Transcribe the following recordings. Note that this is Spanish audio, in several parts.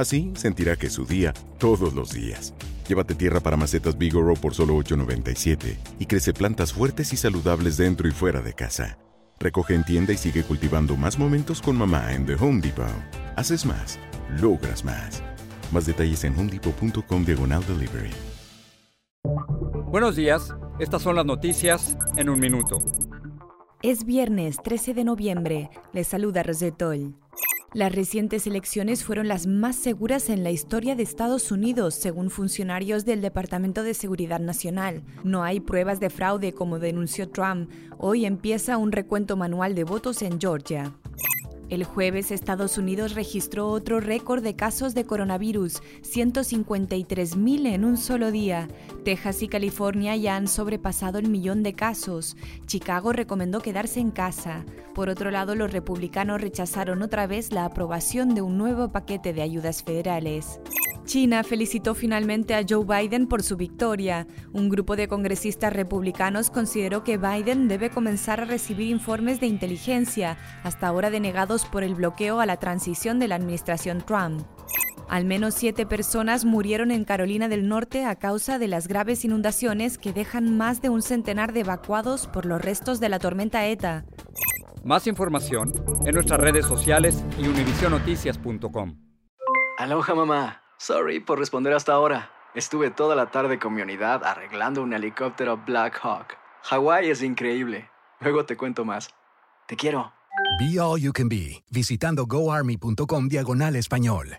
Así sentirá que es su día todos los días. Llévate tierra para macetas Bigoro por solo $8.97 y crece plantas fuertes y saludables dentro y fuera de casa. Recoge en tienda y sigue cultivando más momentos con mamá en The Home Depot. Haces más, logras más. Más detalles en homedepot.com diagonal delivery. Buenos días, estas son las noticias en un minuto. Es viernes 13 de noviembre. Les saluda Rosetol. Las recientes elecciones fueron las más seguras en la historia de Estados Unidos, según funcionarios del Departamento de Seguridad Nacional. No hay pruebas de fraude como denunció Trump. Hoy empieza un recuento manual de votos en Georgia. El jueves Estados Unidos registró otro récord de casos de coronavirus, 153.000 en un solo día. Texas y California ya han sobrepasado el millón de casos. Chicago recomendó quedarse en casa. Por otro lado, los republicanos rechazaron otra vez la aprobación de un nuevo paquete de ayudas federales. China felicitó finalmente a Joe Biden por su victoria. Un grupo de congresistas republicanos consideró que Biden debe comenzar a recibir informes de inteligencia, hasta ahora denegados por el bloqueo a la transición de la administración Trump. Al menos siete personas murieron en Carolina del Norte a causa de las graves inundaciones que dejan más de un centenar de evacuados por los restos de la tormenta ETA. Más información en nuestras redes sociales y univisionoticias.com. Aloha mamá. Sorry por responder hasta ahora. Estuve toda la tarde con mi unidad arreglando un helicóptero Black Hawk. Hawái es increíble. Luego te cuento más. Te quiero. Be All You Can Be, visitando goarmy.com diagonal español.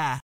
Yeah.